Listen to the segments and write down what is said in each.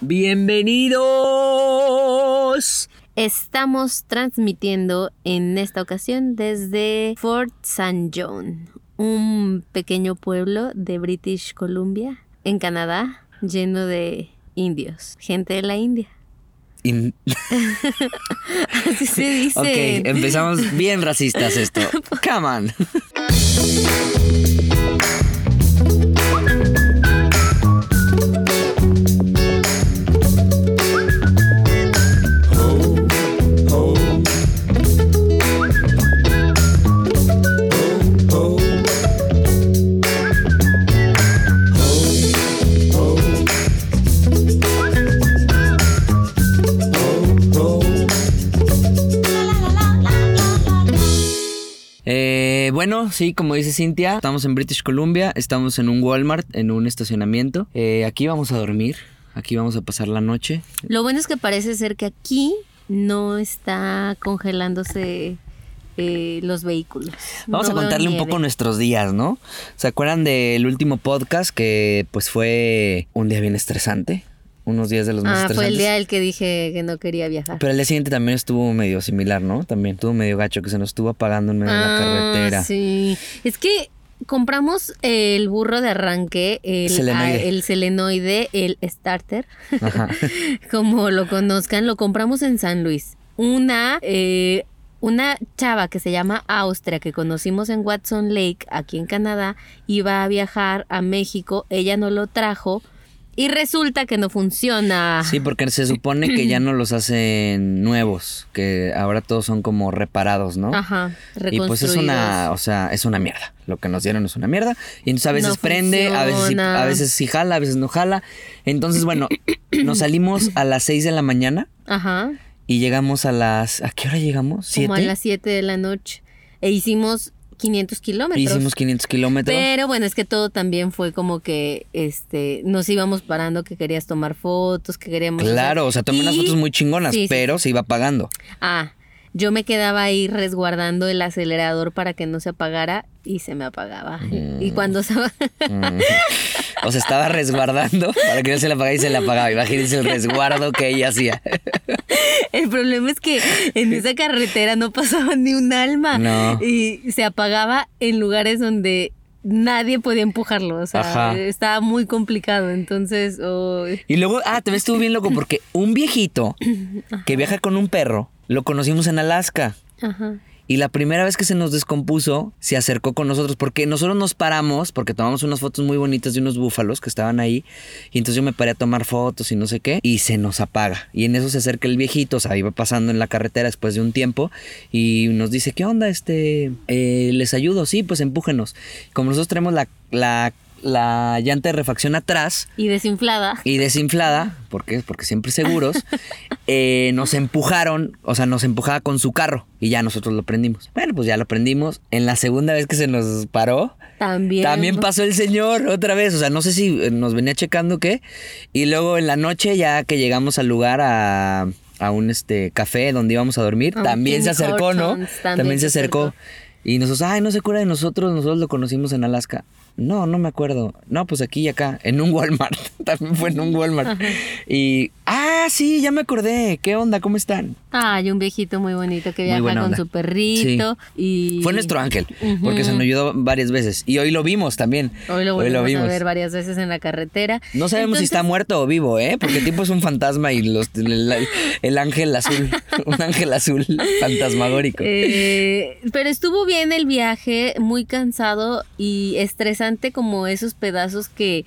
Bienvenidos. Estamos transmitiendo en esta ocasión desde Fort St. John, un pequeño pueblo de British Columbia, en Canadá, lleno de indios, gente de la India. In- Así se dice. ok, empezamos bien racistas esto. Come on. Bueno, sí, como dice Cintia, estamos en British Columbia, estamos en un Walmart, en un estacionamiento. Eh, aquí vamos a dormir, aquí vamos a pasar la noche. Lo bueno es que parece ser que aquí no está congelándose eh, los vehículos. Vamos No a contarle un poco nuestros días, ¿no? ¿Se acuerdan del último podcast que pues fue un día bien estresante? Unos días de los más Ah, fue el día el que dije que no quería viajar. Pero el día siguiente también estuvo medio similar, ¿no? También estuvo medio gacho que se nos estuvo apagando en medio de la Ah, carretera. Sí, es que compramos el burro de arranque, el Selenoide. ah, el selenoide, el starter, Ajá. como lo conozcan, lo compramos en San Luis. Una, eh, una chava que se llama Austria, que conocimos en Watson Lake, aquí en Canadá, iba a viajar a México, ella no lo trajo y resulta que no funciona. Sí, porque se supone que ya no los hacen nuevos, que ahora todos son como reparados, ¿no? Ajá, Y pues es una, o sea, es una mierda. Lo que nos dieron es una mierda. Y entonces a veces No prende, a veces, sí, a veces sí jala, a veces no jala. Entonces, bueno, nos salimos a las 6 de la mañana Ajá. y llegamos a las... ¿A qué hora llegamos? como a ¿Siete? las 7 de la noche. E hicimos 500 kilómetros. Hicimos 500 kilómetros. Pero bueno, es que todo también fue como que este nos íbamos parando, que querías tomar fotos, que queríamos. Claro, o sea, tomé unas fotos muy chingonas, Sí, sí. pero se iba pagando. Ah, yo me quedaba ahí resguardando el acelerador para que no se apagara y se me apagaba. Mm. Y cuando se Mm. O sea, estaba resguardando para que no se le apagara y se le apagaba. Imagínense el resguardo que ella hacía. El problema es que en esa carretera no pasaba ni un alma. No. Y se apagaba en lugares donde nadie podía empujarlo. O sea, Ajá. estaba muy complicado. Entonces, oh, Y luego, ah, también estuvo bien loco porque un viejito que viaja con un perro lo conocimos en Alaska. ajá. Y la primera vez que se nos descompuso, se acercó con nosotros porque nosotros nos paramos porque tomamos unas fotos muy bonitas de unos búfalos que estaban ahí. Y entonces yo me paré a tomar fotos y no sé qué. Y se nos apaga. Y en eso se acerca el viejito, o sea, iba pasando en la carretera después de un tiempo. Y nos dice, ¿qué onda? Este, eh, ¿les ayudo? Sí, pues empújenos. Como nosotros tenemos la, la, la llanta de refacción atrás, Y desinflada. y desinflada, ¿por qué? Porque siempre seguros, eh, nos empujaron, o sea, nos empujaba con su carro y ya nosotros lo prendimos. Bueno, pues ya lo prendimos. En la segunda vez que se nos paró, También. también pasó el señor otra vez, o sea, no sé si eh, nos venía checando o qué. Y luego en la noche, ya que llegamos al lugar a, a un este café donde íbamos a dormir, también se acercó, ¿no? También, también se se acercó. acercó. Y nosotros, ay, no se cura de nosotros, nosotros lo conocimos en Alaska. No, no me acuerdo. No, pues aquí y acá, en un Walmart. También fue en un Walmart. Y, ah, sí, ya me acordé. ¿Qué onda? ¿Cómo están? Ay, un viejito muy bonito que viaja con onda. su perrito. Y Fue nuestro ángel, porque se nos ayudó varias veces. Y hoy lo vimos también. Hoy lo volvimos a ver varias veces en la carretera. No sabemos si está muerto o vivo, ¿eh? Porque el tipo es un fantasma y los, el, el ángel azul, un ángel azul fantasmagórico. eh, pero estuvo bien el viaje, muy cansado y estresante como esos pedazos que,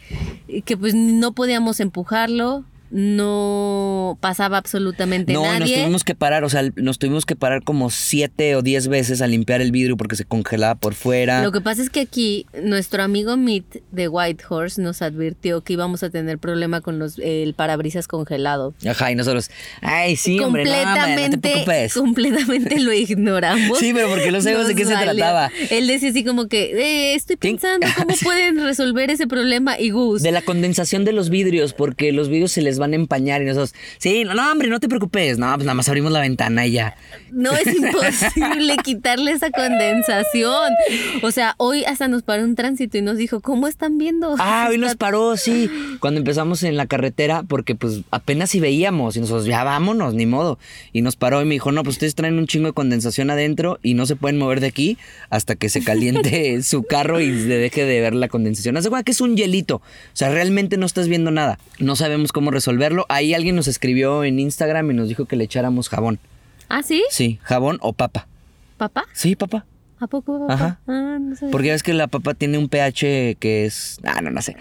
que pues no podíamos empujarlo, no pasaba absolutamente No, y nos nadie. tuvimos que parar, o sea, nos tuvimos que parar como siete o diez veces a limpiar el vidrio porque se congelaba por fuera. Lo que pasa es que aquí nuestro amigo Meet de Whitehorse nos advirtió que íbamos a tener problema con los, el parabrisas congelado. Ajá, y nosotros, ay, sí, hombre, no, hombre, no te completamente, preocupes. completamente lo ignoramos. Sí, pero porque no sabemos de Nos qué se trataba. Él decía así como que, eh, estoy pensando cómo pueden resolver ese problema y Gus. De la condensación de los vidrios, porque los vidrios se les van a empañar y nosotros, sí, no, no, hombre, no te preocupes, no, pues nada más abrimos la ventana y ya. No es imposible quitarle esa condensación. O sea, hoy hasta nos paró un tránsito y nos dijo, ¿cómo están viendo? Ah, hoy nos paró, sí, cuando empezamos en la carretera, porque pues apenas si veíamos y nosotros, ya vámonos, ni modo. Y nos paró y me dijo, no, pues ustedes traen un chingo de condensación adentro y no se pueden mover de aquí hasta que se caliente su carro y se deje de ver la condensación. Hace cuenta que es un hielito, o sea, realmente no estás viendo nada. No sabemos cómo resolverlo. Ahí alguien nos escribió en Instagram y nos dijo que le echáramos jabón. ¿Ah, sí? Sí, jabón o papa. ¿Papá? Sí, papá. ¿A poco? Ajá. Ah, no sé. Porque ves que la papa tiene un pH que es. Ah, no, no sé.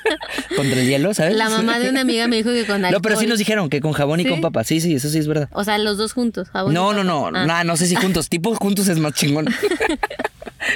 Contra el hielo, ¿sabes? La mamá de una amiga me dijo que con alcohol. No, pero sí nos dijeron que con jabón y con papa. Sí, sí, eso sí es verdad. O sea, los dos juntos. jabón y No, no, papa. no. Ah. Nah, no sé si juntos. Tipo juntos es más chingón.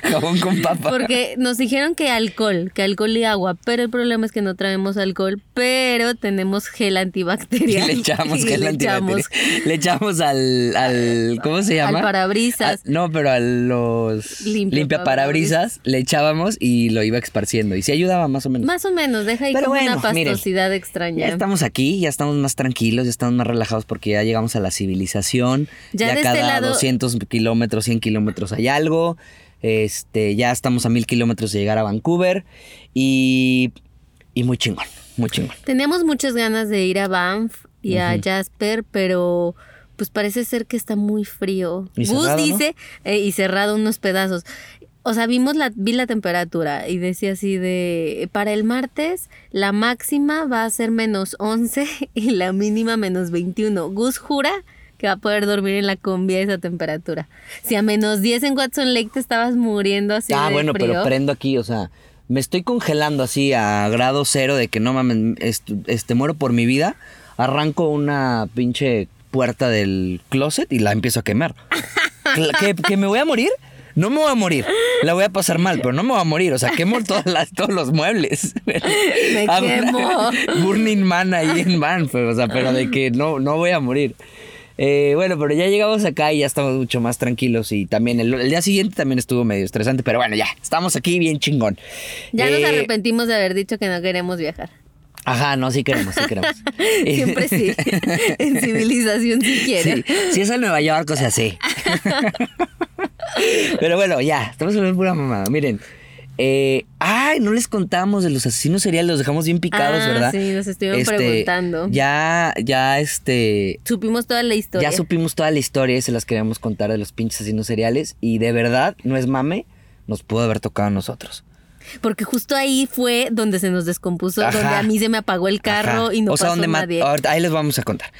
jabón con papa. Porque nos dijeron que alcohol, que alcohol y agua, pero el problema es que no traemos alcohol, pero tenemos gel Y antibacterial. le echamos Y gel le antibacterial. echamos Le echamos al, al. ¿Cómo se llama? Al parabrisas. Ah, no, pero a los. Limpia Limpia parabrisas le echábamos y lo iba esparciendo. Y sí ayudaba más o menos. Más o menos, deja ahí Pero como bueno, una miren, pastosidad extraña. Ya estamos aquí, ya estamos más tranquilos, ya estamos más relajados porque ya llegamos a la civilización. Ya Ya, de este cada lado- 200 kilómetros, 100 kilómetros hay algo. Este, ya estamos a mil kilómetros de llegar a Vancouver y, y muy chingón, muy chingón. Teníamos muchas ganas de ir a Banff y a Jasper, pero pues parece ser que está muy frío. Y Gus cerrado, ¿no? dice, eh, y cerrado unos pedazos. O sea, vimos la, vi la temperatura y decía así de, para el martes la máxima va a ser menos 11 y la mínima menos 21. Gus jura que va a poder dormir en la combi a esa temperatura. Si a menos 10 en Watson Lake te estabas muriendo así ah, de bueno, frío. pero prendo aquí, o sea, me estoy congelando así a grado cero de que no mames, est- este, muero por mi vida. Arranco una pinche puerta del closet y la empiezo a quemar. ¿Que, que me voy a morir? No me voy a morir. La voy a pasar mal, pero no me voy a morir. O sea, quemo todas las, todos los muebles. Me quemo. Burning Man ahí en Banff. O sea, pero de que no, no voy a morir. Eh, bueno, pero ya llegamos acá y ya estamos mucho más tranquilos. Y también el, el día siguiente también estuvo medio estresante. Pero bueno, ya, estamos aquí bien chingón. Ya nos Eh, arrepentimos de haber dicho que no queremos viajar. Ajá, no, sí queremos, sí queremos. Siempre sí. en civilización sí quiere. Sí, si es a Nueva York, o sea, sí. Pero bueno, ya, estamos hablando pura mamada. Miren. Eh, ay, no les contamos de los asesinos seriales, los dejamos bien picados, Ah, ¿verdad? sí, nos estuvieron preguntando. Ya, ya, este. Supimos toda la historia. Ya supimos toda la historia y se las queríamos contar de los pinches asesinos seriales. Y de verdad, no es mame, nos pudo haber tocado a nosotros. Porque justo ahí fue donde se nos descompuso, Ajá. donde a mí se me apagó el carro Ajá. y no o sea, pasó donde nadie. ahorita- ahí les vamos a contar.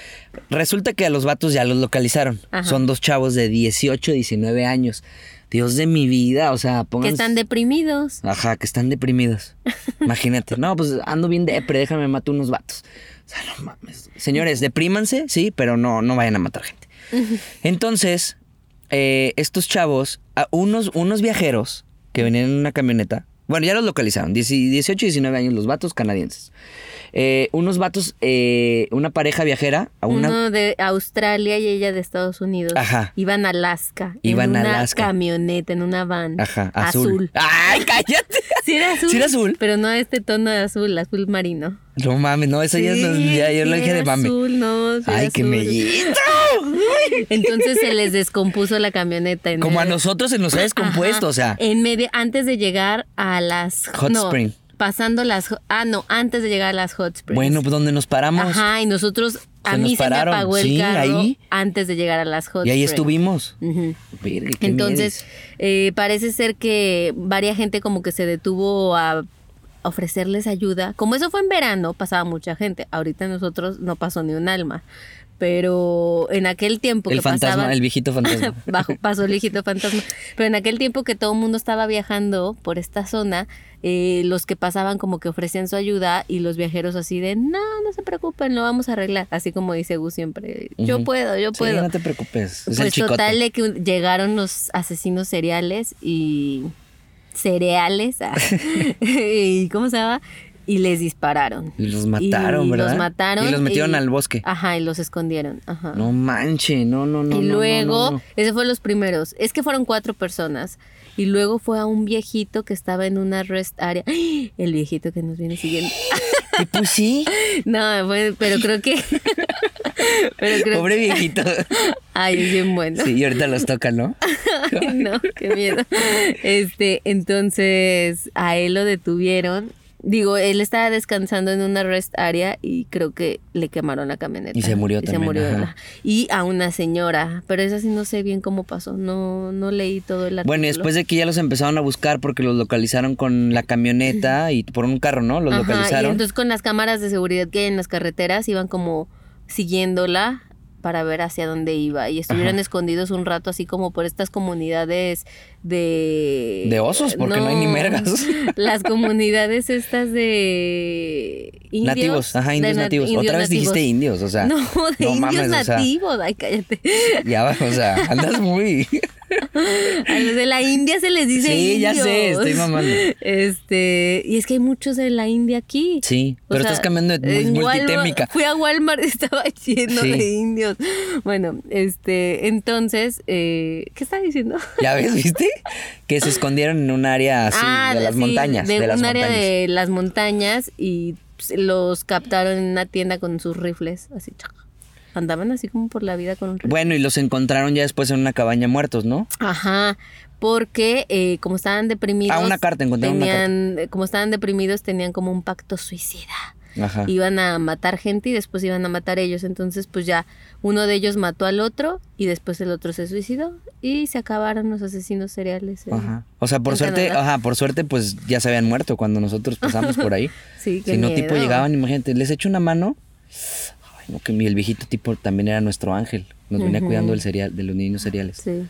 Resulta que a los vatos ya los localizaron. Ajá. Son dos chavos de 18, 19 años. Dios de mi vida, o sea, que pongan... están deprimidos. Ajá, que están deprimidos. Imagínate. No, pues ando bien depre, déjame matar unos vatos. O sea, no mames. Señores, deprímanse, sí, pero no, no vayan a matar gente. Entonces, eh, estos chavos, a unos, unos viajeros que venían en una camioneta, bueno, ya los localizaron, 10 18 y 19 años, los vatos canadienses. Eh, unos vatos, eh, una pareja viajera, a una... Uno de Australia y ella de Estados Unidos. Ajá. Iban a Alaska. Iban en a una Alaska. camioneta, en una van. Ajá, azul. ¡Ay, cállate! Sí era azul. Sí era azul. Pero no este tono de azul, azul marino. No mames, no, eso ya, es- Sí, ya yo lo dije de mame. azul, no, sí ¡Ay, qué mellito! Entonces se les descompuso la camioneta. En Como a nosotros se nos ha descompuesto, o sea. En medio, antes de llegar a las Hot no, Spring. Pasando las ah no, antes de llegar a las hot springs. Bueno, pues donde nos paramos. Ajá, y nosotros a Se mí nos se pararon, me apagó el sí, carro ahí. antes de llegar a las hot y ahí springs. estuvimos. Verga, qué Entonces, eh, parece ser que varia gente como que se detuvo a ofrecerles ayuda. Como eso fue en verano, pasaba mucha gente. Ahorita nosotros no pasó ni un alma. Pero en aquel tiempo El que fantasma, pasaban- el viejito fantasma. Bajo, pasó el viejito fantasma. Pero en aquel tiempo que todo el mundo estaba viajando por esta zona, eh, los que pasaban como que ofrecían su ayuda y los viajeros así de, no, no se preocupen, lo vamos a arreglar. Así como dice Gus siempre, yo puedo, yo Sí, puedo. no te preocupes. Es pues total de que llegaron los asesinos seriales y cereales, ah, y ¿cómo se llama? Y les dispararon. Y los mataron, Y ¿verdad? Los mataron. Y los metieron y- al bosque. Ajá, y los escondieron. Ajá. No manche, no, no, no. y no, luego, no, no, no. ese fue los primeros. Es que fueron cuatro personas. Y luego fue a un viejito que estaba en una rest area. ¡Ay! El viejito que nos viene siguiendo. Y pues sí, No, pero creo que. pero creo pobre viejito. Ay, es bien bueno. Sí, y ahorita los toca, ¿no? Ay, no, qué miedo. Este, entonces a él lo detuvieron. Digo, él estaba descansando en una rest area y creo que le quemaron la camioneta. Y se murió Y también, murió la- Y a una señora, pero esa sí no sé bien cómo pasó. No, no leí todo el artículo. Bueno, y después de que ya los empezaron a buscar porque los localizaron con la camioneta y por un carro, ¿no? Los Ajá, localizaron. Y entonces con las cámaras de seguridad que hay en las carreteras iban como siguiéndola para ver hacia dónde iba y estuvieron Ajá. escondidos un rato así como por estas comunidades de De osos, porque no hay ni mergas. Las comunidades estas de indios, nativos, ajá, indios nat- nativos. indios Otra vez nativos. dijiste indios, o sea. No, de no indios mames, o sea, nativos, ay cállate. ya, va, o sea, andas muy. A los de la India se les dice Sí, ya sé, estoy mamando. Este, y es que hay muchos de la India aquí. Sí, O pero sea, estás cambiando de multitémica. Walmart- fui a Walmart y estaba lleno Sí. de indios. Bueno, este, entonces, eh, ¿qué estaba diciendo? ¿Ya ves, viste? Que se escondieron en un área así Ah, de las sí, montañas. De, De, las un área montañas. de las montañas y pues, los captaron en una tienda con sus rifles, así. Andaban así como por la vida con un rifle. Bueno, y los encontraron ya después en una cabaña muertos, ¿no? Ajá, porque eh, como estaban deprimidos. Ah, una carta, encontraron una tenían, eh, Como estaban deprimidos, tenían como un pacto suicida. Ajá. Iban a matar gente y después iban a matar ellos. Entonces, pues ya uno de ellos mató al otro y después el otro se suicidó y se acabaron los asesinos seriales. en- Ajá. O sea, por suerte, Canadá. ajá, por suerte, pues ya se habían muerto cuando nosotros pasamos por ahí. Sí, qué si no, miedo. tipo llegaban, imagínate, les echo una mano. Ay, no, que el viejito tipo también era nuestro ángel. Nos venía cuidando del cereal, de los niños cereales. Sí.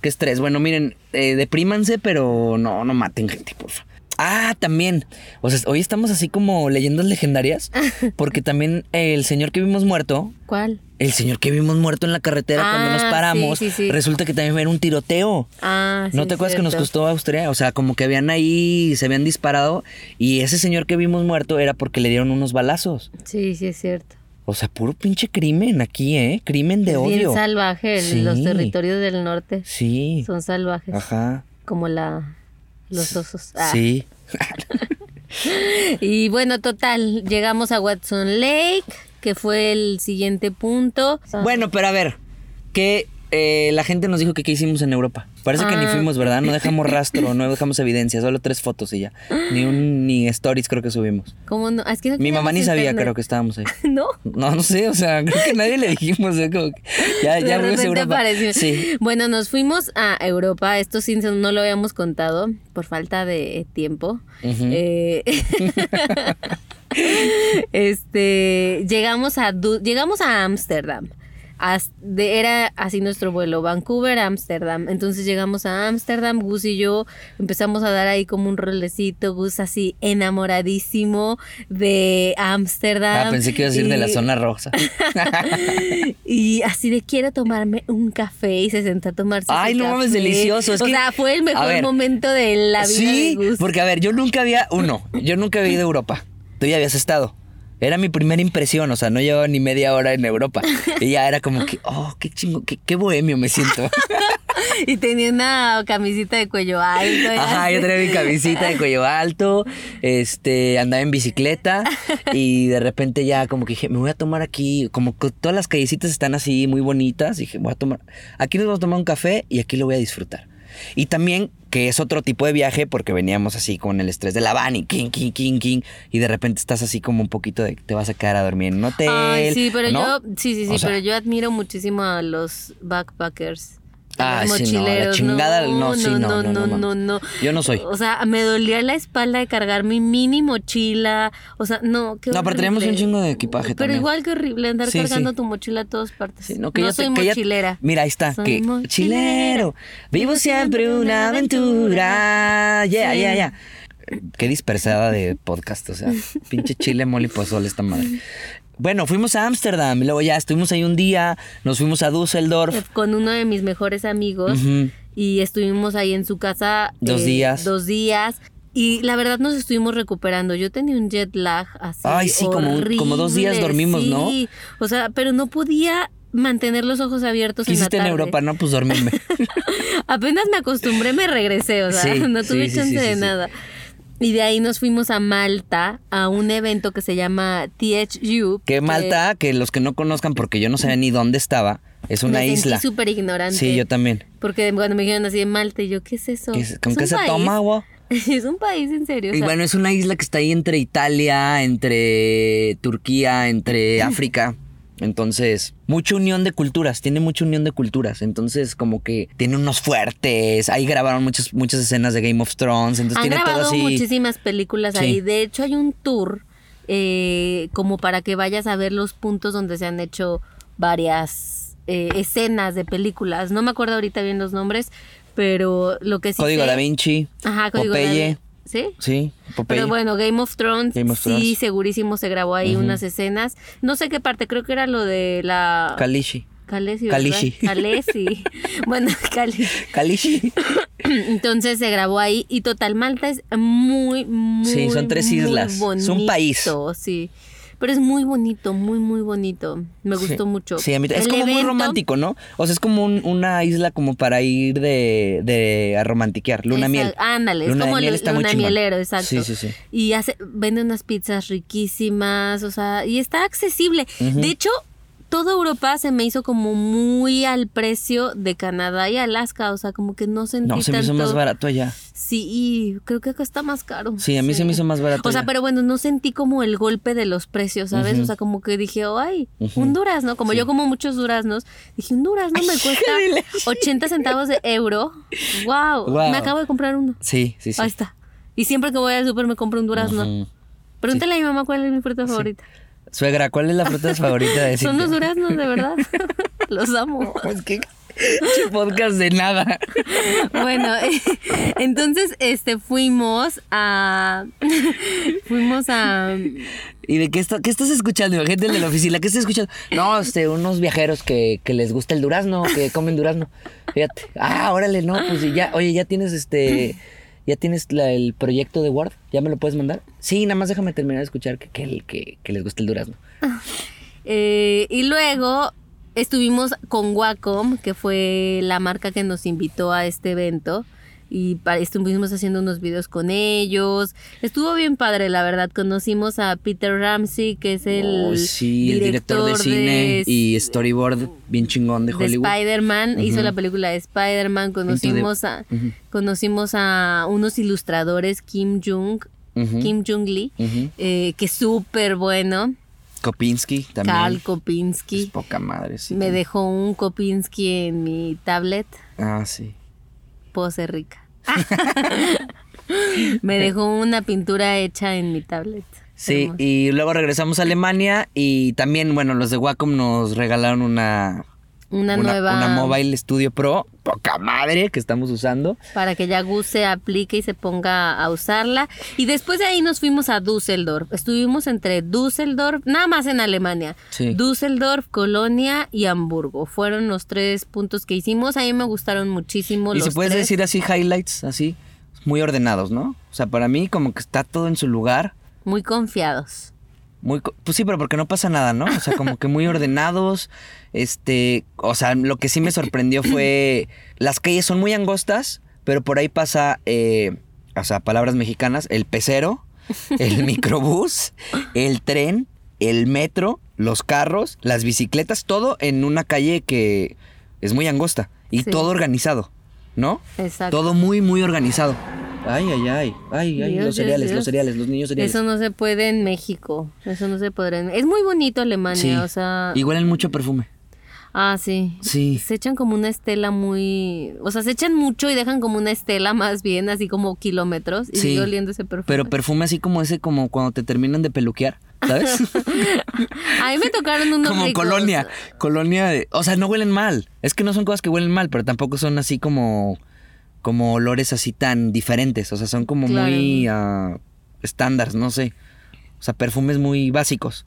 Qué estrés. Bueno, miren, eh, deprímanse, pero no, no maten gente, por favor. Ah, también. O sea, hoy estamos así como leyendas legendarias. Porque también el señor que vimos muerto, ¿Cuál? el señor que vimos muerto en la carretera cuando nos Ah, paramos, sí, sí, sí. resulta que también era un tiroteo. Ah, sí. ¿No te acuerdas que nos costó Austria? O sea, como que habían ahí, se habían disparado y ese señor que vimos muerto era porque le dieron unos balazos. Sí, sí, es cierto. O sea, puro pinche crimen aquí, ¿eh? Crimen de Es odio. bien salvaje. Los territorios del norte Sí. son salvajes. Ajá. Como la los osos. Ah. Sí. Y bueno, total, llegamos a Watson Lake, que fue el siguiente punto. Bueno, pero a ver, que eh, la gente nos dijo que qué hicimos en Europa. Parece que ni Ah. fuimos, ¿verdad? No dejamos rastro, no dejamos evidencia, solo tres fotos y ya. Ni un ni stories creo que subimos. ¿Cómo no? Ah, es que no Mi mamá ni sabía, creo que estábamos ahí. ¿No? No, no sé, o sea, creo que nadie le dijimos, ¿eh? Como que ya, ya de Europa. apareció. Sí. Bueno, nos fuimos a Europa. Esto sí no lo habíamos contado por falta de tiempo. Eh, este, llegamos a llegamos a Ámsterdam. Era así nuestro vuelo, Vancouver, Ámsterdam. Entonces llegamos a Ámsterdam, Gus y yo empezamos a dar ahí como un rolecito, Gus así enamoradísimo de Ámsterdam. Ah, pensé que iba a decir de la zona rosa. y así de quiero tomarme un café y se sentó a tomarse Ay, no mames, delicioso. Es o que- sea, fue el mejor ver, momento de la vida Sí, de Gus. porque a ver, yo nunca había, uno, yo nunca había ido a Europa. Tú ya habías estado. Era mi primera impresión, o sea, no llevaba ni media hora en Europa. Y ya era como que, oh, qué chingo, qué, qué bohemio me siento. Y tenía una camisita de cuello alto. Ajá, yo traía mi camisita de cuello alto, este, andaba en bicicleta y de repente ya como que dije, me voy a tomar aquí, como que todas las callecitas están así muy bonitas, dije, voy a tomar, aquí nos vamos a tomar un café y aquí lo voy a disfrutar. Y también que es otro tipo de viaje porque veníamos así con el estrés de la van y king, king, king, king, y de repente estás así como un poquito de que te vas a quedar a dormir en un hotel. Ay, sí, pero ¿no? yo, sí, sí, sí, O sea, pero yo admiro muchísimo a los backpackers. Ah, los sí, no, la chingada, no, sí, no, no, no, no, no, no. Yo no soy. O sea, me dolía la espalda de cargar mi mini mochila. O sea, no, qué No, pero tenemos un chingo de equipaje Pero también. igual que horrible andar Sí, cargando sí. tu mochila a todas partes. Sí, no, que no ya te- soy ya- mochilera. mira, ahí está. Soy que mochilera. chilero. Vivo siempre una aventura. Yeah, Sí. yeah, yeah. Qué dispersada de podcast, o sea, pinche chile, mole y pozole esta madre. Bueno, fuimos a Ámsterdam y luego ya estuvimos ahí un día, nos fuimos a Düsseldorf. Con uno de mis mejores amigos. Y estuvimos ahí en su casa. eh, Dos días. Dos días. Y la verdad nos estuvimos recuperando. Yo tenía un jet lag así. Ay, sí, como un- como dos días horrible, dormimos, ¿no? sí. O sea, pero no podía mantener los ojos abiertos ¿Qué en la hiciste en tarde. Europa? No, pues dormirme. Apenas me acostumbré, me regresé, o sea, Sí, no tuve sí, chance de sí. nada. Y de ahí nos fuimos a Malta a un evento que se llama THU. Que Malta, que los que no conozcan, porque yo no sabía ni dónde estaba, es una me isla. Súper ignorante. Sí, yo también. Porque cuando me dijeron así de Malta, y yo, ¿qué es eso? ¿Qué es- ¿Con ¿Es qué se país? toma agua? es un país, en serio. o Y bueno, es una isla que está ahí entre Italia, entre Turquía, entre África. Entonces, mucha unión de culturas, tiene mucha unión de culturas. Entonces, como que tiene unos fuertes. Ahí grabaron muchas, muchas escenas de Game of Thrones. Entonces, Han tiene todo grabado así. muchísimas películas Sí. ahí. De hecho, hay un tour eh, como para que vayas a ver los puntos donde se han hecho varias eh, escenas de películas. No me acuerdo ahorita bien los nombres, pero lo que sí Código sé- Da Vinci. Ajá, Código Da Popeye. Vinci. ¿Sí? Sí, Popeye. Pero bueno, Game of Thrones, Game of sí, Thrones. segurísimo se grabó ahí unas escenas. No sé qué parte, creo que era lo de la... Kalishi. Khaleesi, ¿verdad? Khaleesi. Khaleesi. bueno, Khaleesi. Kalishi. Entonces se grabó ahí y total Malta es muy muy Sí, son tres muy islas. Es un país. bonito, Sí. Pero es muy bonito, muy muy bonito. Me gustó Sí. mucho. Sí, a mí es como muy romántico, ¿no? O sea, es como un- una isla como para ir de, de a romantiquear, luna Exacto, miel. Ándale, es Luna de como miel el está luna mielero, exacto. Sí, sí, sí. Y hace, vende unas pizzas riquísimas, o sea, y está accesible. De hecho, toda Europa se me hizo como muy al precio de Canadá y Alaska, o sea, como que no sentí No, se me hizo más barato allá. Sí, y creo que acá está más caro. Sí, a mí se me hizo más barato O sea, allá. pero bueno, no sentí como el golpe de los precios, ¿sabes? O sea, como que dije, ay, Ujú. un durazno. Como Sí. yo como muchos duraznos, dije, un durazno me cuesta dile. 80 centavos de euro. Wow, me acabo de comprar uno. Sí, sí, sí. Ahí está. Y siempre que voy al súper me compro un durazno. Pregúntale a mi mamá cuál es mi fruta favorita. Suegra, ¿cuál es la fruta favorita de Son Cintia? los duraznos, de verdad. los amo. Es que podcast de nada. Bueno, entonces este fuimos a fuimos a ¿Y de qué, está- qué estás escuchando? Gente de la oficina, ¿qué estás escuchando? No, este, unos viajeros que, que les gusta el durazno, que comen durazno. Fíjate. Ah, órale, no, pues ya, oye, ya tienes este, ya tienes el proyecto de Word, ¿ya me lo puedes mandar? Sí, nada más déjame terminar de escuchar que, que, que les gusta el durazno. Eh, y luego estuvimos con Wacom, que fue la marca que nos invitó a este evento. Y estuvimos haciendo unos videos con ellos. Estuvo bien padre, la verdad. Conocimos a Peter Ramsey, que es el, Oh, sí, el director de cine y storyboard bien chingón de Hollywood. Spider-Man, hizo la película de Spider-Man, conocimos a conocimos a unos ilustradores, Kim Jung. Kim Jung Lee, eh, que es súper bueno, Kopinski también. Karl Es Kopinski. poca madre, sí. Me dejó un Kopinski en mi tablet, Ah, sí. Puedo ser rica. Me dejó una pintura hecha en mi tablet. Sí, Hermoso. y luego regresamos a Alemania y también, bueno, los de Wacom nos regalaron una, una, nueva una Mobile Studio Pro, poca madre, que estamos usando. para que ya Gus se aplique y se ponga a usarla. Y después de ahí nos fuimos a Düsseldorf. Estuvimos entre Düsseldorf, nada más en Alemania. Sí. Düsseldorf, Colonia y Hamburgo. Fueron los tres puntos que hicimos. A mí me gustaron muchísimo Y los se puede tres. decir así, highlights, así, muy ordenados, ¿no? O sea, para mí como que está todo en su lugar. Muy confiados. Muy, pues sí, pero porque no pasa nada, ¿no? O sea, como que muy ordenados. Este, o sea, lo que sí me sorprendió fue las calles son muy angostas, pero por ahí pasa, eh, o sea, palabras mexicanas, el pecero, el microbús, el tren, el metro, los carros, las bicicletas, todo en una calle que es muy angosta y Sí. todo organizado, ¿no? Exacto. Todo muy, muy organizado. Ay, ay, ay, ay, ay, Dios, los Dios, cereales, Dios. los cereales, los niños cereales. Eso no se puede en México. Eso no se podrá en... Es muy bonito Alemania, Sí. o sea... Y huelen mucho perfume. Ah, sí. Sí. Se echan como una estela muy... O sea, se echan mucho y dejan como una estela más bien, así como kilómetros. Y Sí. sigue oliendo ese perfume. Pero perfume así como ese, como cuando te terminan de peluquear, ¿sabes? A mí me tocaron unos como ricos. colonia. Colonia de. O sea, no huelen mal. Es que no son cosas que huelen mal, pero tampoco son así como. Como olores así tan diferentes. O sea, son como Claro. muy. ah, estándar, no sé. O sea, perfumes muy básicos.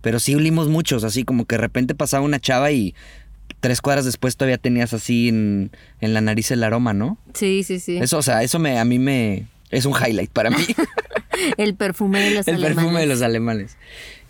Pero sí olimos muchos, así como que de repente pasaba una chava y tres cuadras después todavía tenías así en, en la nariz el aroma, ¿no? Sí, sí, sí. Eso, o sea, eso me, a mí me, Es un highlight para mí. El perfume de los el alemanes. perfume de los alemanes.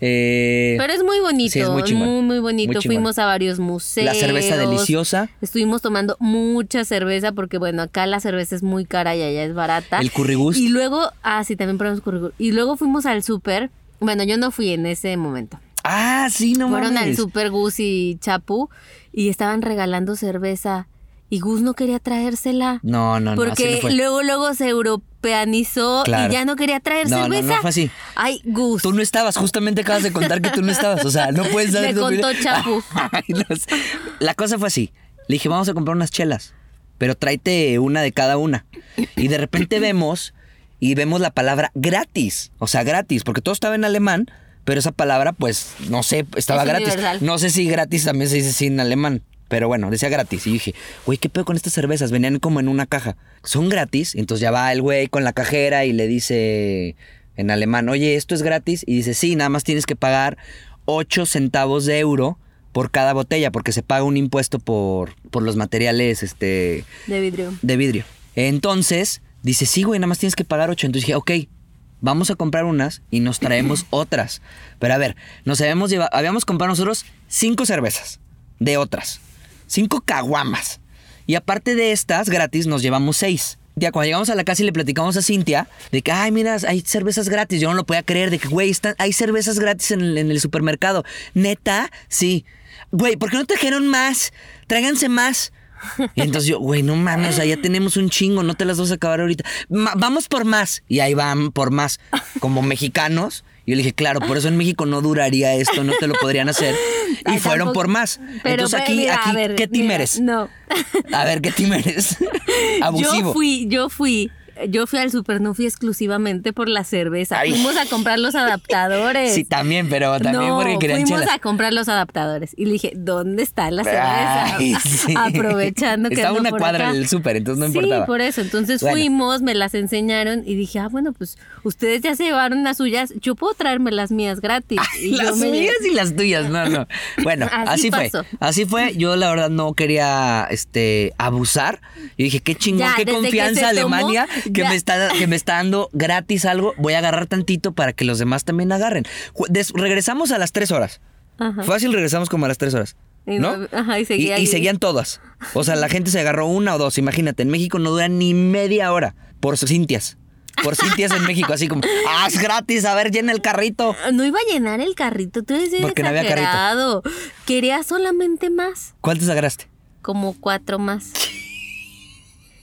Eh, Pero es muy bonito, Sí, es muy muy, muy bonito. Muy. Fuimos a varios museos. la cerveza deliciosa. Estuvimos tomando mucha cerveza porque, bueno, acá la cerveza es muy cara y allá es barata. El currygust. Y luego, ah, sí, también probamos currygust. Y luego fuimos al súper. Bueno, yo no fui en ese momento. Ah, sí, no Fueron al súper Gus y Chapu y estaban regalando cerveza. Y Gus no quería traérsela. No, no, Porque no fue. luego, luego se Claro. y ya no quería traer No, no, no cerveza. fue así. Ay, Gus. Tú no estabas, justamente acabas de contar que tú no estabas. O sea, no puedes dar Me tu contó opinión. Chapu. Ay, no sé. La cosa fue así. Le dije, vamos a comprar unas chelas, pero tráete una de cada una. Y de repente vemos y vemos la palabra gratis. O sea, gratis, porque todo estaba en alemán, pero esa palabra, pues, no sé, estaba Es gratis. universal. No sé si gratis también se dice así en alemán. Pero bueno, decía gratis. Y dije, güey, ¿qué pedo con estas cervezas? Venían como en una caja. Son gratis. Entonces ya va el güey con la cajera y le dice en alemán, oye, ¿esto es gratis? Y dice, sí, nada más tienes que pagar 8 centavos de euro por cada botella, porque se paga un impuesto por, por los materiales este, De vidrio. de vidrio. Entonces, dice, sí, güey, nada más tienes que pagar 8. Entonces dije, ok, vamos a comprar unas y nos traemos otras. Pero a ver, nos habíamos llevado, habíamos comprado nosotros cinco cervezas de otras, cinco caguamas. Y aparte de estas, gratis, nos llevamos seis. Ya cuando llegamos a la casa y le platicamos a Cintia de que, ay, mira, hay cervezas gratis. Yo no lo podía creer, de que, güey, hay cervezas gratis en el, supermercado. Neta, sí. Güey, ¿por qué no trajeron más? Tráiganse más. Y entonces yo, güey, no mames, o sea, ya tenemos un chingo, no te las vas a acabar ahorita. Vamos por más. Y ahí van por más, como mexicanos. Y yo le dije, claro, por eso en México no duraría esto, no te lo podrían hacer. Y Ay, fueron tampoco- por más. Pero entonces aquí, mira, aquí ver, ¿qué mira, eres? No. A ver, ¿qué team eres? Abusivo. Yo fui, yo fui. Yo fui al super, no fui exclusivamente por la cerveza. Ay. Fuimos a comprar los adaptadores. Sí, también, pero también no, porque querían fuimos chelas. a comprar los adaptadores. Y le dije, ¿dónde está la cerveza? Ay, sí. Aprovechando que Estaba una por cuadra acá. del súper, entonces no sí, importaba. por eso. Entonces Bueno. fuimos, me las enseñaron y dije, ah, bueno, pues ustedes ya se llevaron las suyas, yo puedo traerme las mías gratis. Y yo las me- mías y las tuyas, no, no. Bueno, Así así, fue. Así fue. Yo la verdad no quería este abusar. Y dije, qué chingón, Ya, qué confianza Alemania que me está que me está dando gratis algo. Voy a agarrar tantito para que los demás también agarren. Des- regresamos a las tres horas. Ajá. Fácil regresamos como a las tres horas. Y ¿No? no- ajá, y y, seguía y seguían todas. O sea, la gente se agarró una o dos. Imagínate, en México no dura ni media hora por cintias. Por cintias en México, así como, ah, es gratis, a ver, llena el carrito. No iba a llenar el carrito, tú eres Porque no había carrito. Quería solamente más, ¿Cuántos agarraste? como cuatro más.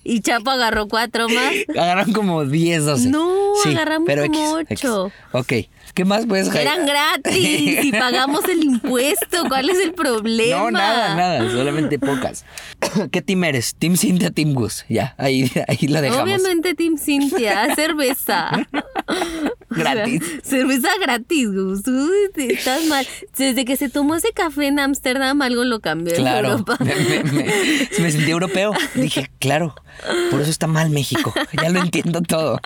Y Chapo agarró cuatro más. Agarraron como 10, 12. No, agarramos pero como X, ocho. X. Ok. ¿Qué más puedes Jaime? Eran gratis y pagamos el impuesto. ¿Cuál es el problema? No, nada, nada. Solamente pocas. ¿Qué team eres? ¿Team Cintia, Team Gus? Ya, ahí, ahí la dejamos. Obviamente, Team Cintia, cerveza. Gratis. O sea, cerveza gratis, Gus. Tú estás mal. Desde que se tomó ese café en Ámsterdam, algo lo cambió en Claro. Europa. Me, me- me- me sentí europeo. Dije, claro. Por eso está mal México. Ya lo entiendo todo.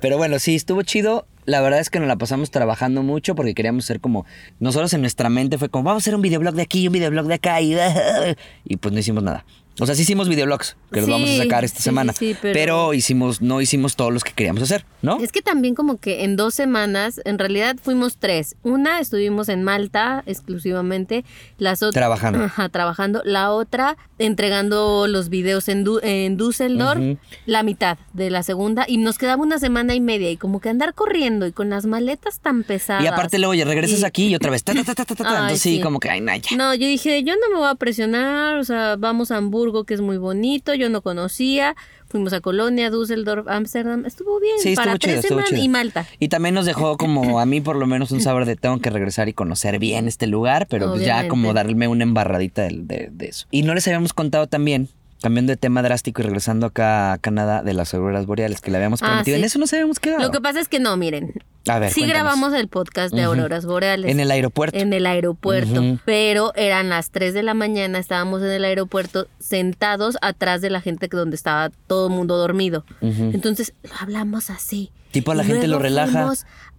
Pero bueno, sí, estuvo chido. La verdad es que nos la pasamos trabajando mucho porque queríamos ser como. Nosotros en nuestra mente fue como, vamos a hacer un videoblog de aquí, un videoblog de acá. Y, y pues no hicimos nada. O sea, sí hicimos videoblogs que los Sí, vamos a sacar esta sí, semana. sí, pero... pero- hicimos, no hicimos todos los que queríamos hacer, ¿no? Es que también como que en dos semanas, en realidad fuimos tres. Una estuvimos en Malta exclusivamente, las otras Trabajando. Ajá, trabajando. La otra entregando los videos en, Du- en Düsseldorf, la mitad de la segunda y nos quedaba una semana y media y como que andar corriendo y con las maletas tan pesadas. Y aparte luego, oye, regresas Y- aquí y otra vez. ta, ta, ta, ta, ta, ta. Ay, Entonces sí, como que, ay, no, ya. No, yo dije, yo no me voy a presionar, o sea, vamos a Hamburgo, que es muy bonito, yo no conocía, fuimos a Colonia, Düsseldorf, Ámsterdam, estuvo bien, Sí, para estuvo chido, tres estuvo semanas chido. y Malta. Y también nos dejó como a mí por lo menos un sabor de tengo que regresar y conocer bien este lugar, pero pues ya como darme una embarradita de, de eso. Y no les habíamos contado también, cambiando de tema drástico y regresando acá a Canadá de las auroras boreales que le habíamos Ah, prometido. sí. En eso nos habíamos quedado. Lo que pasa es que no, miren, a ver, sí cuéntanos. grabamos el podcast de. Auroras Boreales. En el aeropuerto. En el aeropuerto, pero eran las 3 de la mañana, estábamos en el aeropuerto sentados atrás de la gente donde estaba todo el mundo dormido. Entonces lo hablamos así. Tipo, la Y gente lo relaja.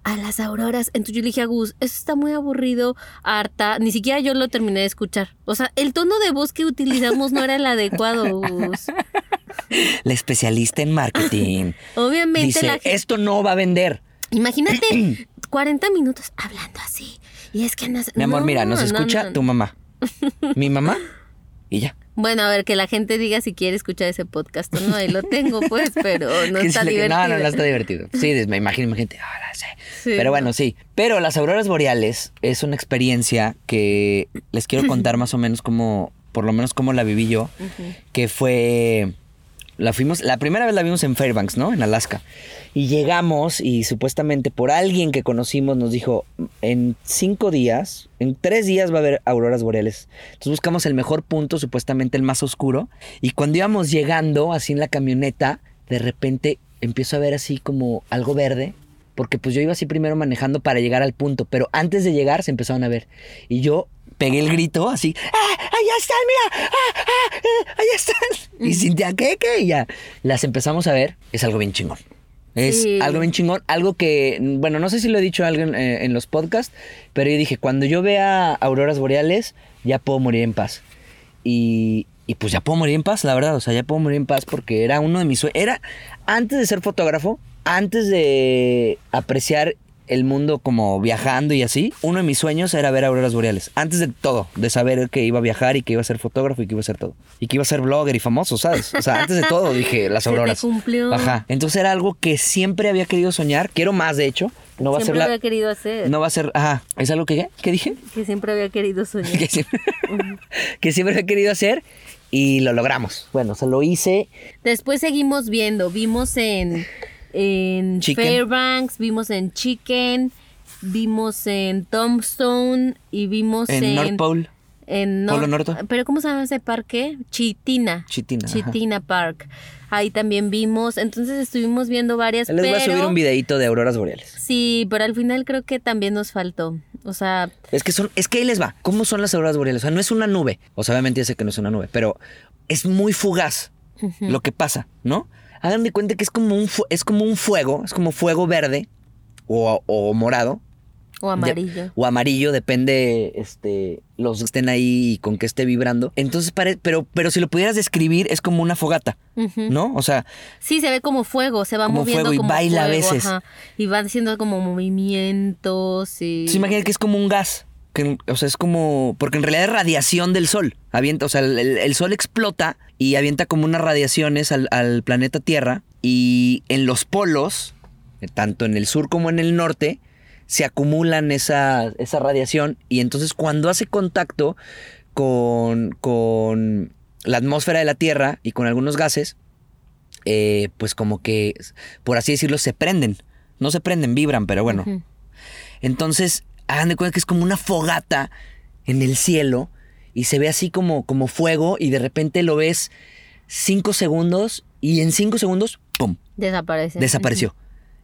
a las auroras. Entonces yo le dije a Gus, eso está muy aburrido, harta. Ni siquiera yo lo terminé de escuchar. O sea, el tono de voz que utilizamos no era el adecuado, Gus. la especialista en marketing. Obviamente Dice, la gente... esto no va a vender. Imagínate 40 minutos hablando así. Y es que no Mi amor, no, mira, nos no, escucha no, tu mamá. Mi mamá y ya. Bueno, a ver, que la gente diga si quiere escuchar ese podcast o no. Ahí lo tengo, pues, pero no está divertido. No, no, no está divertido. Sí, me imagino, imagínate. ahora sí. Sí, Pero no. bueno, sí. Pero las auroras boreales es una experiencia que les quiero contar más o menos como, por lo menos cómo la viví yo, que fue, la fuimos, la primera vez la vimos en Fairbanks, ¿no? En Alaska. Y llegamos y supuestamente por alguien que conocimos nos dijo, en cinco días, en tres días va a haber auroras boreales. Entonces buscamos el mejor punto, supuestamente el más oscuro. Y cuando íbamos llegando así en la camioneta, de repente empiezo a ver así como algo verde. Porque pues yo iba así primero manejando para llegar al punto, pero antes de llegar se empezaron a ver. Y yo pegué el grito así, ¡ah, allá están, mira! ¡ah, ah, eh, allá están! Y Cintia, ¿qué, qué? Y ya las empezamos a ver. Es algo bien chingón. Es Sí. algo bien chingón, algo que, bueno, no sé si lo he dicho a alguien eh, en los podcasts, pero yo dije, cuando yo vea auroras boreales, ya puedo morir en paz. Y, y pues ya puedo morir en paz, la verdad, o sea, ya puedo morir en paz porque era uno de mis sueños. Era, antes de ser fotógrafo, antes de apreciar el mundo como viajando y así, uno de mis sueños era ver auroras boreales. Antes de todo, de saber que iba a viajar y que iba a ser fotógrafo y que iba a ser todo. Y que iba a ser blogger y famoso, ¿sabes? O sea, antes de todo dije las Se te auroras. cumplió. Ajá. Entonces era algo que siempre había querido soñar. Quiero más, de hecho. No va a ser Siempre la. había querido hacer. No va a ser. Ajá. ¿Es algo que qué? ¿Qué dije? Que siempre había querido soñar. que, siempre, que siempre había querido hacer y lo logramos. Bueno, se lo hice. Después seguimos viendo. Vimos en, en Chicken. Fairbanks, vimos en Chicken, vimos en Tombstone y vimos en... En North Pole. en Polo Nor- Norte. ¿Pero cómo se llama ese parque? Chitina. Chitina, ajá. Chitina Park. Ahí también vimos. Entonces estuvimos viendo varias. Les voy a pero- subir un videito de auroras boreales. Sí, pero al final creo que también nos faltó. O sea, Es que son, es que ahí les va. ¿Cómo son las auroras boreales? O sea, no es una nube. O sea, obviamente ya sé que no es una nube, pero es muy fugaz lo que pasa, ¿no? Hagan de cuenta que es como un, fu- es como un fuego, es como fuego verde o, o morado. o amarillo. De- o amarillo, depende este, los que estén ahí y con que esté vibrando. Entonces, pare- pero, pero si lo pudieras describir, es como una fogata. ¿no? O sea, Sí, se ve como fuego, se va Como moviendo fuego y como baila a veces. ajá. Y va haciendo como movimientos y... se imagina que es como un gas. O sea, es como. Porque en realidad es radiación del sol. Avienta, o sea, el, sol explota y avienta como unas radiaciones al, al planeta Tierra. Y en los polos, eh, tanto en el sur como en el norte, se acumulan esa, esa radiación. Y entonces, cuando hace contacto con, con la atmósfera de la Tierra y con algunos gases, eh, pues como que, por así decirlo, se prenden. No se prenden, vibran, pero bueno. Entonces, hagan de cuenta que es como una fogata en el cielo y se ve así como, como fuego y de repente lo ves cinco segundos y en cinco segundos, ¡pum! Desaparece. Desapareció.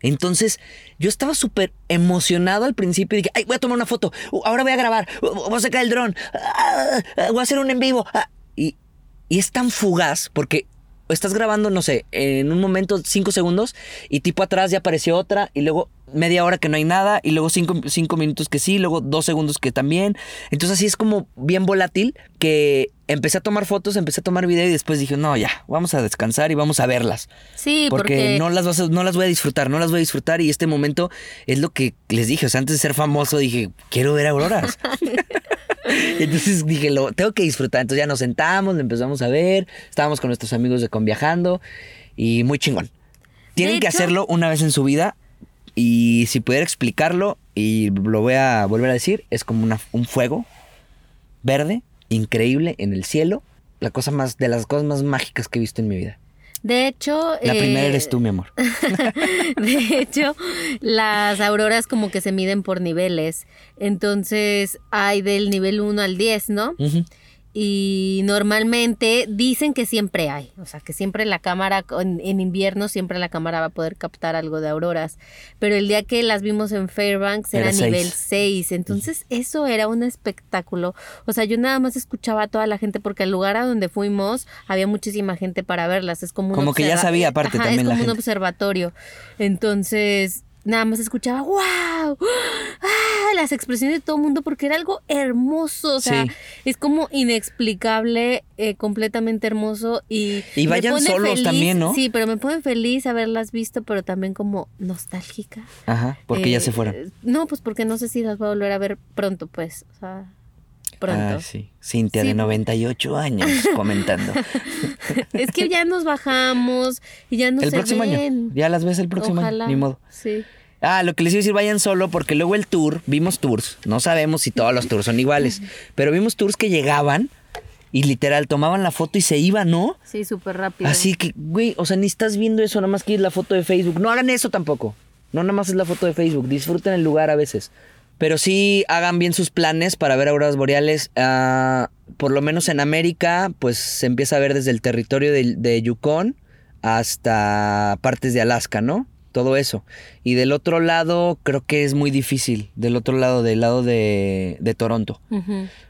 Entonces, yo estaba súper emocionado al principio y dije, ay, voy a tomar una foto, uh, ahora voy a grabar, uh, voy a sacar el dron, ah, voy a hacer un en vivo. ah". Y, y es tan fugaz porque estás grabando, no sé, en un momento cinco segundos y tipo atrás ya apareció otra y luego media hora que no hay nada y luego cinco, cinco minutos que sí, luego dos segundos que también. Entonces así es como bien volátil que empecé a tomar fotos, empecé a tomar video y después dije, no, ya, vamos a descansar y vamos a verlas. Sí, Porque, porque... no, las vas a- no las voy a disfrutar, no las voy a disfrutar y este momento es lo que les dije, o sea, antes de ser famoso dije, quiero ver auroras. Entonces dije, lo tengo que disfrutar. Entonces ya nos sentamos, lo empezamos a ver, estábamos con nuestros amigos de Conviajando y muy chingón. Tienen que hacerlo una vez en su vida y si pudiera explicarlo y lo voy a volver a decir, es como una- un fuego verde, increíble en el cielo. La cosa más, de las cosas más mágicas que he visto en mi vida. De hecho... La eh, primera eres tú, mi amor. De hecho, las auroras como que se miden por niveles. Entonces hay del nivel 1 al 10, ¿no? Y normalmente dicen que siempre hay, o sea, que siempre la cámara, en, en invierno siempre la cámara va a poder captar algo de auroras, pero el día que las vimos en Fairbanks era, nivel 6, entonces eso era un espectáculo, o sea, yo nada más escuchaba a toda la gente porque el lugar a donde fuimos había muchísima gente para verlas, es como un Como que ya sabía aparte Ajá, también es la como un gente. observatorio, entonces nada más escuchaba, wow, ¡Ah! Las expresiones de todo el mundo porque era algo hermoso. O sea, Sí. es como inexplicable, eh, completamente hermoso. Y, Y vayan solos también, ¿no? Sí, pero me pone feliz haberlas visto, pero también como nostálgica. Ajá, porque ya Eh, se fueron. No, pues porque no sé si las voy a volver a ver pronto, pues. O sea, pronto. Ah, sí. Cintia Sí. de 98 años comentando. Es que ya nos bajamos y ya no el se próximo año. Ya las ves el próximo Ojalá. año. Ni modo. Sí. Ah, lo que les iba a decir, vayan solo, porque luego el tour, vimos tours, no sabemos si todos los tours son iguales, pero vimos tours que llegaban y literal tomaban la foto y se iban, ¿no? Sí, súper rápido. Así que, güey, o sea, ni estás viendo eso, nada más que es la foto de Facebook. No hagan eso tampoco. No nada más es la foto de Facebook, disfruten el lugar a veces. Pero sí hagan bien sus planes para ver auroras boreales. Ah, por lo menos en América, pues se empieza a ver desde el territorio de, de Yukon hasta partes de Alaska, ¿no? Todo eso. Y del otro lado, creo que es muy difícil. Del otro lado, del lado de, de Toronto.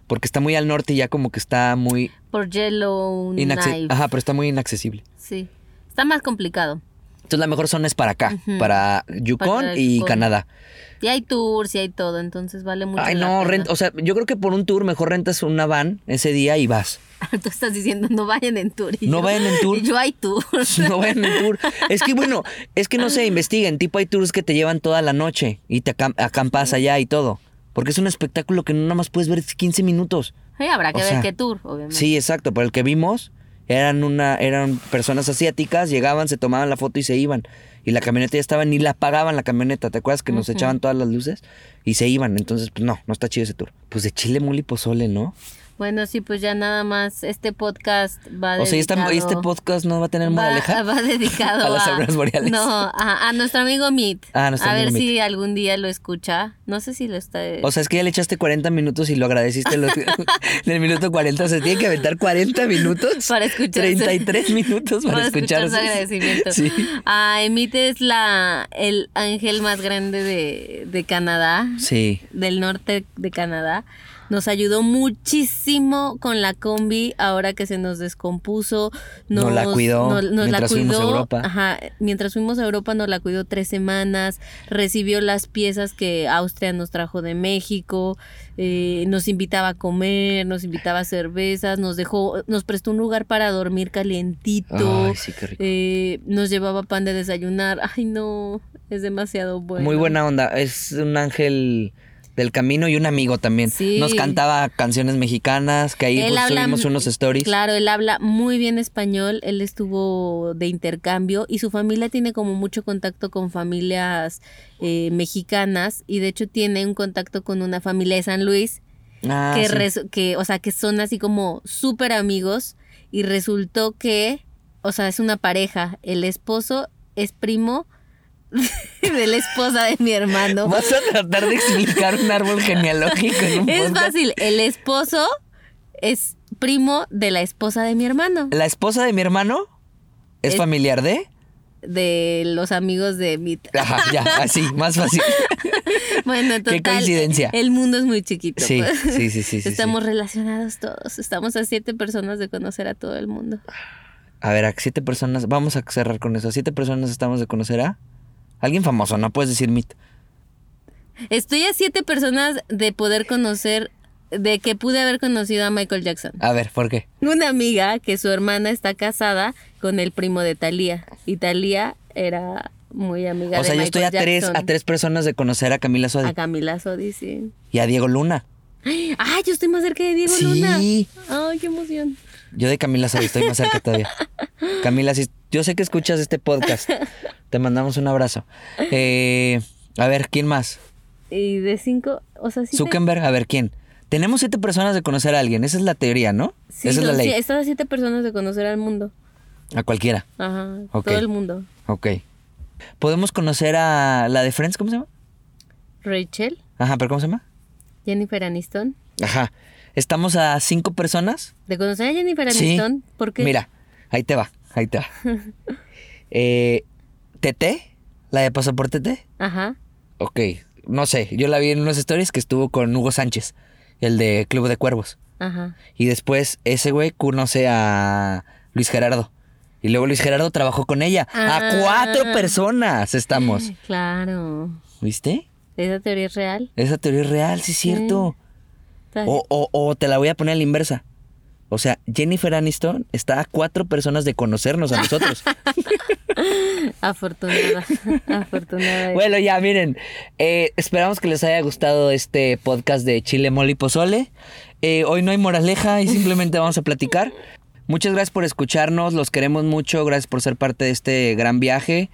Porque está muy al norte y ya como que está muy... Por Knife. Ajá, pero está muy inaccesible. Sí. Está más complicado. Entonces la mejor zona es para acá, para Yukon Para y. Canadá. Y hay tours y hay todo, entonces vale mucho Ay, no, renta, o sea, yo creo que por un tour mejor rentas una van ese día y vas. Tú estás diciendo no vayan en tour. y No yo- vayan en tour. Y yo hay tours. No vayan en tour. Es que bueno, es que no se investiguen. Tipo hay tours que te llevan toda la noche y te acam- acampas allá y todo. Porque es un espectáculo que no nada más puedes ver 15 minutos. Sí, habrá que O ver sea, qué tour, obviamente. Sí, exacto. Pero el que vimos eran una, eran personas asiáticas, llegaban, se tomaban la foto y se iban. Y la camioneta ya estaba, ni la apagaban la camioneta. ¿Te acuerdas que nos echaban todas las luces? Y se iban. Entonces, pues no, no está chido ese tour. Pues de chile, y pozole, ¿no? Bueno, sí, pues ya nada más este podcast va O sea, esta- dedicado... este podcast no va a tener va, moraleja. va dedicado A las auroras boreales. No, a, a nuestro amigo Meet. Ah, nuestro a ver si algún día lo escucha. No sé si lo está... O sea, es que ya le echaste 40 minutos y lo agradeciste los- en el minuto 40. Se tiene que aventar 40 minutos. Para escucharse. 33 minutos para, para escuchar escuchar su agradecimiento. Sí. Ah, Emit es la, el ángel más grande de, de Canadá, Sí. del norte de Canadá. Nos ayudó muchísimo con la combi ahora que se nos descompuso. Nos la cuidó nos- nos mientras fuimos a Europa. Ajá, mientras fuimos a Europa nos la cuidó tres semanas. Recibió las piezas que Austria nos trajo de México. eh, nos invitaba a comer, nos invitaba a cervezas, nos dejó, nos prestó un lugar para dormir calientito. Ay, sí, qué rico. Eh, nos llevaba pan de desayunar. Ay, no, es demasiado bueno. Muy buena onda. Es un ángel del camino y un amigo también. Sí. Nos cantaba canciones mexicanas, que ahí pues, habla- subimos unos stories. Claro, él habla muy bien español, él estuvo de intercambio y su familia tiene como mucho contacto con familias eh, mexicanas y de hecho tiene un contacto con una familia de San Luis Ah, que, sí. que, o sea, que son así como súper amigos y resultó que, o sea, es una pareja, el esposo es primo de la esposa de mi hermano. Vas a tratar de explicar un árbol genealógico en un Es podcast? fácil, el esposo es primo de la esposa de mi hermano, ¿La esposa de mi hermano es, Es- familiar de? de los amigos de mi... Ajá, ya, así, más fácil. Bueno, en Qué total, coincidencia. el mundo es muy chiquito. Sí, pues. sí, sí, sí, sí, Estamos relacionados todos. Estamos a siete personas de conocer a todo el mundo. A ver, a siete personas, vamos a cerrar con eso. A siete personas estamos de conocer a alguien famoso, no puedes decir mit. Estoy a siete personas de poder conocer, de que pude haber conocido a Michael Jackson. A ver, ¿por qué? Una amiga que su hermana está casada con el primo de Thalía. Y Thalía era muy amiga O sea, de yo Michael estoy a tres, a tres personas de conocer a Camila Sodi A Camila Sodi, sí. y a Diego Luna. ¡Ay, yo estoy más cerca de Diego Sí. Luna! ¡Ay, qué emoción! Yo de Camila Sodi estoy más cerca todavía. Camila, si, yo sé que escuchas este podcast. Te mandamos un abrazo. Eh, a ver, ¿quién más? Y de cinco, o sea, sí. te- Zuckerberg, a ver, ¿quién? Tenemos siete personas de conocer a alguien.Esa es la teoría, ¿no? Sí, Esa es la ley. sie- Estas siete personas de conocer al mundo. A cualquiera. Ajá, Ok. todo el mundo. Ok. Podemos conocer a la de Friends, ¿cómo se llama? Rachel, Ajá, pero ¿cómo se llama? Jennifer Aniston. Ajá. Estamos a cinco personas. ¿De conocer a Jennifer Sí. Aniston? ¿Por qué? Mira, ahí te va, ahí te va. eh, Tete, la de Pasaporte Tete. Ajá. Ok, no sé, yo la vi en unas stories que estuvo con Hugo Sánchez, el de Club de Cuervos. Ajá. Y después ese güey conoce a Luis Gerardo. Y luego Luis Gerardo trabajó con ella. Ah. A cuatro personas estamos. Claro. ¿Viste? ¿Esa teoría es real? Esa teoría es real, sí es cierto. O, o, o te la voy a poner a la inversa. O sea, Jennifer Aniston está a cuatro personas de conocernos a nosotros. Afortunada. Afortunada. bueno, ya, miren. eh, esperamos que les haya gustado este podcast de Chile, Mole y Pozole. Eh, hoy no hay moraleja y simplemente vamos a platicar. Muchas gracias por escucharnos, los queremos mucho, gracias por ser parte de este gran viaje.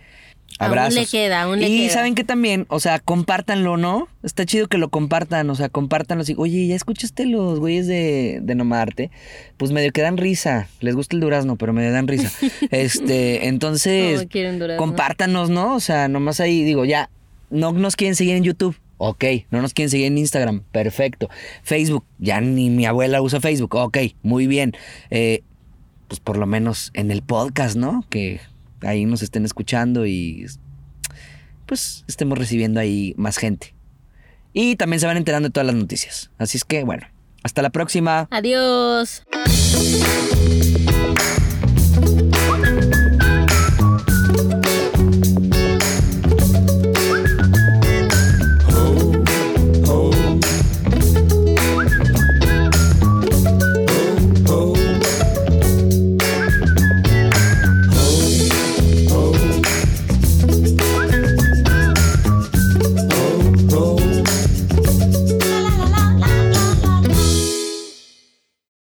Aún Abrazos. le queda, aún le y queda. saben que también, o sea, compártanlo, ¿no? Está chido que lo compartan, o sea, compártanlo así. Oye, ¿ya escuchaste los güeyes de, de Nomarte? Pues medio que dan risa. Les gusta el durazno, pero medio dan risa. este, entonces, durazno. compártanos, ¿no? O sea, nomás ahí digo, ya, no nos quieren seguir en YouTube. Ok, no nos quieren seguir en Instagram, perfecto. Facebook, ya ni mi abuela usa Facebook, ok, muy bien. Eh, pues por lo menos en el podcast, ¿no? Que ahí nos estén escuchando y pues estemos recibiendo ahí más gente. Y también se van enterando de todas las noticias. Así es que, bueno, hasta la próxima. Adiós.